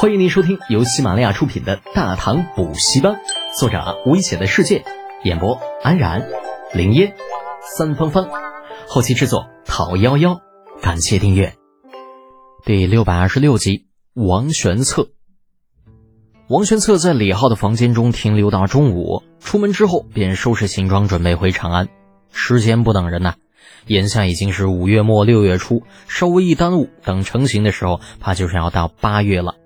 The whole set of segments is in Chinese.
欢迎您收听由喜马拉雅出品的《大唐补习班》，作者危险的世界，演播安然、林烟、三芳芳，后期制作陶幺幺。感谢订阅。第六百二十六集，王玄策。王玄策在李浩的房间中停留到中午，出门之后便收拾行装，准备回长安。时间不等人呐，眼下已经是五月末六月初，稍微一耽误，等成型的时候，怕就是要到八月了。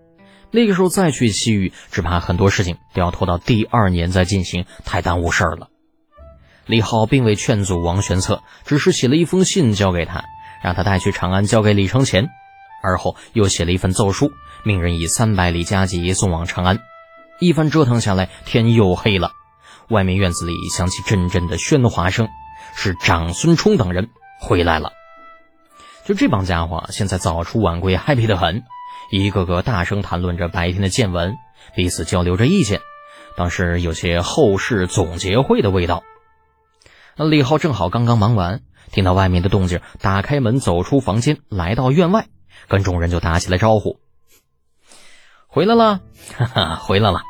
那个时候再去西域，只怕很多事情都要拖到第二年再进行，太耽误事儿了。李浩并未劝阻王玄策，只是写了一封信交给他，让他带去长安交给李承乾。而后又写了一份奏书，命人以三百里加急送往长安。一番折腾下来，天又黑了，外面院子里响起阵阵的喧哗声，是长孙冲等人回来了。就这帮家伙，现在早出晚归，happy 得很。一个个大声谈论着白天的见闻，彼此交流着意见，当时有些后事总结会的味道。那李浩正好刚刚忙完，听到外面的动静，打开门走出房间，来到院外，跟众人就打起了招呼：“回来了，哈哈，回来了，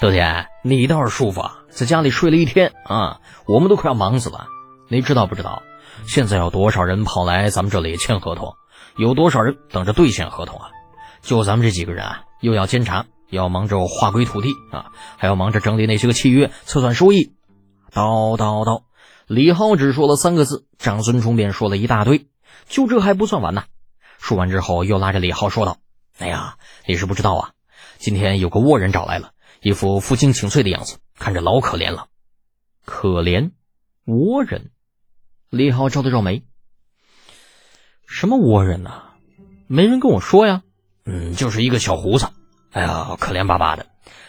德姐，你倒是舒服，啊在家里睡了一天啊，我们都快要忙死了。你知道不知道？现在有多少人跑来咱们这里签合同？有多少人等着兑现合同啊？”就咱们这几个人啊，又要监察，要忙着划归土地啊，还要忙着整理那些个契约，测算收益。叨叨叨，李浩只说了三个字，长孙冲便说了一大堆。就这还不算完呢。说完之后，又拉着李浩说道：“哎呀，你是不知道啊，今天有个倭人找来了，一副负荆请罪的样子，看着老可怜了。可怜，倭人。”李浩皱了皱眉：“什么倭人呢？没人跟我说呀。”嗯，就是一个小胡子，哎呀，可怜巴巴的。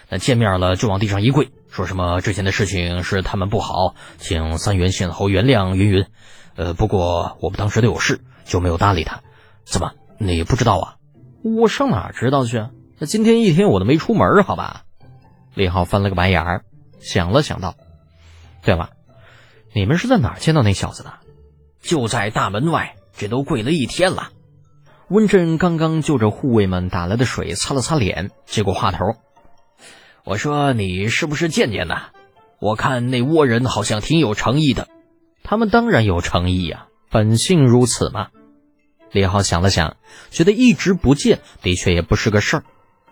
那见面了就往地上一跪，说什么之前的事情是他们不好，请三元县侯原谅云云。呃，不过我们当时都有事，就没有搭理他。怎么，你不知道啊？我上哪知道去？那今天一天我都没出门，好吧？李浩翻了个白眼儿，想了想道：“对了，你们是在哪儿见到那小子的？就在大门外，这都跪了一天了。”温震刚刚就着护卫们打来的水擦了擦脸，接过话头：“我说你是不是贱贱的？我看那倭人好像挺有诚意的。他们当然有诚意呀，本性如此嘛。”李浩想了想，觉得一直不见的确也不是个事儿。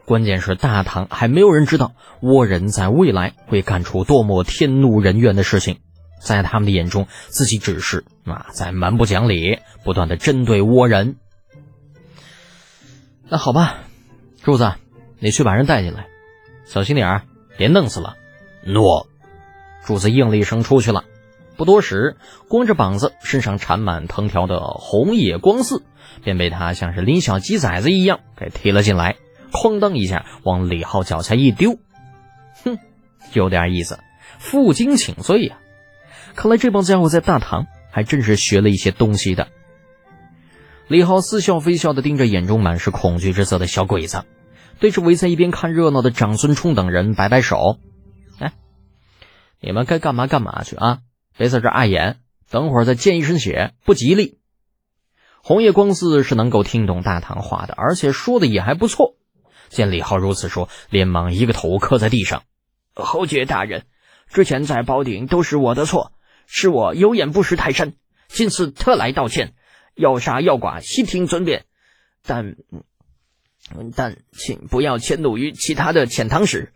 关键是大唐还没有人知道倭人在未来会干出多么天怒人怨的事情，在他们的眼中，自己只是啊在蛮不讲理，不断的针对倭人。那好吧，柱子，你去把人带进来，小心点儿，别弄死了。诺。柱子应了一声，出去了。不多时，光着膀子、身上缠满藤条的红野光四便被他像是拎小鸡崽子一样给提了进来，哐当一下往李浩脚下一丢。哼，有点意思，负荆请罪呀！看来这帮家伙在大唐还真是学了一些东西的。李浩似笑非笑地盯着眼中满是恐惧之色的小鬼子，对着围在一边看热闹的长孙冲等人摆摆手：“哎，你们该干嘛干嘛去啊！别在这碍眼，等会儿再溅一身血不吉利。”红叶光四是能够听懂大唐话的，而且说的也还不错。见李浩如此说，连忙一个头磕在地上：“侯爵大人，之前在宝鼎都是我的错，是我有眼不识泰山，今次特来道歉。”要杀要剐，悉听尊便，但但请不要迁怒于其他的遣唐使，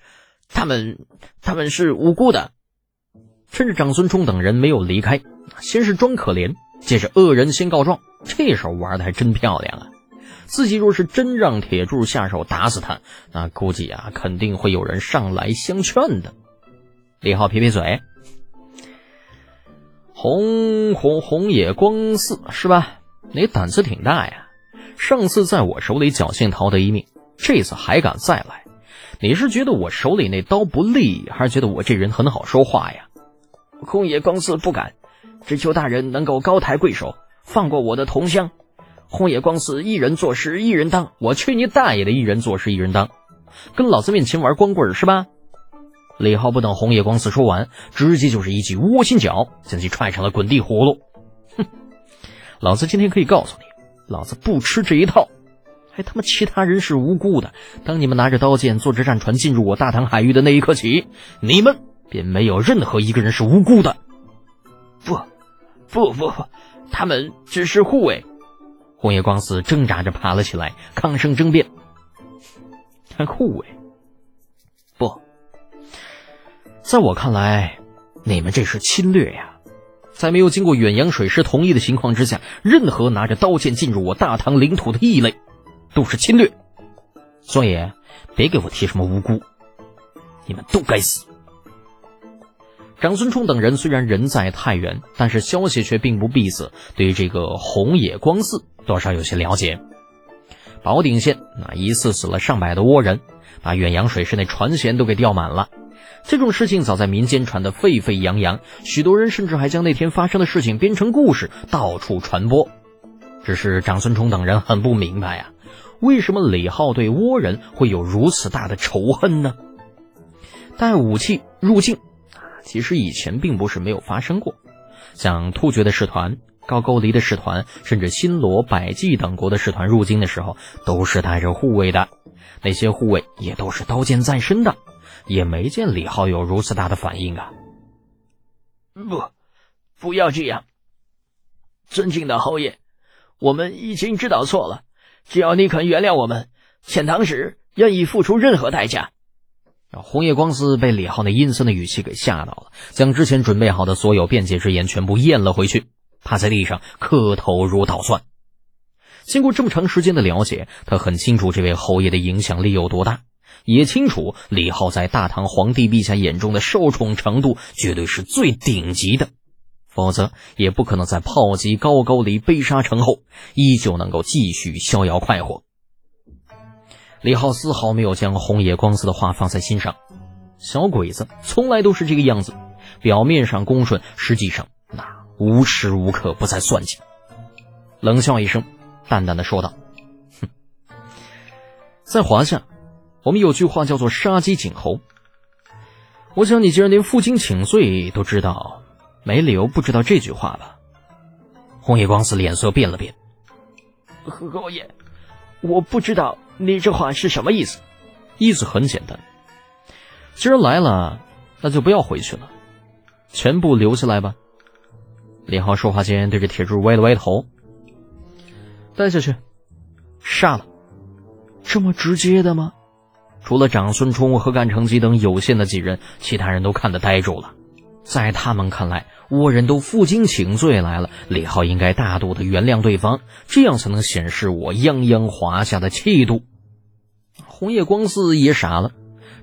他们他们是无辜的。趁着长孙冲等人没有离开，先是装可怜，接着恶人先告状，这手玩的还真漂亮啊！自己若是真让铁柱下手打死他，那估计啊，肯定会有人上来相劝的。李浩撇撇嘴，红红红野光四是吧？你胆子挺大呀！上次在我手里侥幸逃得一命，这次还敢再来？你是觉得我手里那刀不利，还是觉得我这人很好说话呀？空野光四不敢，只求大人能够高抬贵手，放过我的同乡。红野光四一人做事一人当，我去你大爷的！一人做事一人当，跟老子面前玩光棍是吧？李浩不等红野光四说完，直接就是一记窝心脚，将其踹成了滚地葫芦。老子今天可以告诉你，老子不吃这一套。还他妈其他人是无辜的。当你们拿着刀剑坐着战船进入我大唐海域的那一刻起，你们便没有任何一个人是无辜的。不，不不不，他们只是护卫。红叶光司挣扎着爬了起来，抗声争辩：“还护卫？不，在我看来，你们这是侵略呀！在没有经过远洋水师同意的情况之下，任何拿着刀剑进入我大唐领土的异类，都是侵略。所以，别给我提什么无辜，你们都该死！”长孙冲等人虽然人在太原，但是消息却并不闭塞，对于这个红野光寺多少有些了解。宝鼎县那一次死了上百的倭人，把远洋水师那船舷都给吊满了。这种事情早在民间传得沸沸扬扬，许多人甚至还将那天发生的事情编成故事，到处传播。只是长孙冲等人很不明白呀，为什么李浩对倭人会有如此大的仇恨呢？带武器入境啊。其实以前并不是没有发生过，像突厥的使团、高句丽的使团，甚至新罗、百济等国的使团入京的时候，都是带着护卫的。那些护卫也都是刀剑在身的，也没见李浩有如此大的反应啊！不，不要这样，尊敬的侯爷，我们已经知道错了，只要你肯原谅我们，遣唐使愿意付出任何代价。红叶光司被李浩那阴森的语气给吓到了，将之前准备好的所有辩解之言全部咽了回去，趴在地上磕头如捣蒜。经过这么长时间的了解，他很清楚这位侯爷的影响力有多大，也清楚李浩在大唐皇帝陛下眼中的受宠程度绝对是最顶级的，否则也不可能在炮击高句丽被杀城后，依旧能够继续逍遥快活。李浩丝毫没有将红野光司的话放在心上，小鬼子从来都是这个样子，表面上恭顺，实际上那无时无刻不在算计。冷笑一声，淡淡的说道：“哼，在华夏，我们有句话叫做‘杀鸡儆猴’。我想你既然连负荆请罪都知道，没理由不知道这句话吧？”红叶光司脸色变了变，侯爷，我不知道。你这话是什么意思？意思很简单，既然来了，那就不要回去了，全部留下来吧。李浩说话间对着铁柱歪了歪头，带下去，杀了，这么直接的吗？除了长孙冲和干成吉等有限的几人，其他人都看得呆住了。在他们看来，倭人都负荆请罪来了，李浩应该大度的原谅对方，这样才能显示我泱泱华夏的气度。红叶光司也傻了，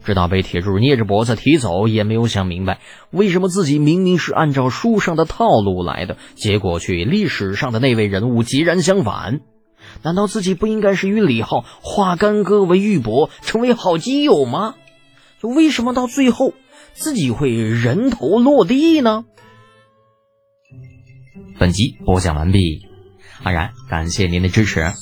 知道被铁柱捏着脖子提走，也没有想明白为什么自己明明是按照书上的套路来的，结果却与历史上的那位人物截然相反。难道自己不应该是与李浩化干戈为玉帛，成为好基友吗？为什么到最后自己会人头落地呢？本集播讲完毕，安然感谢您的支持。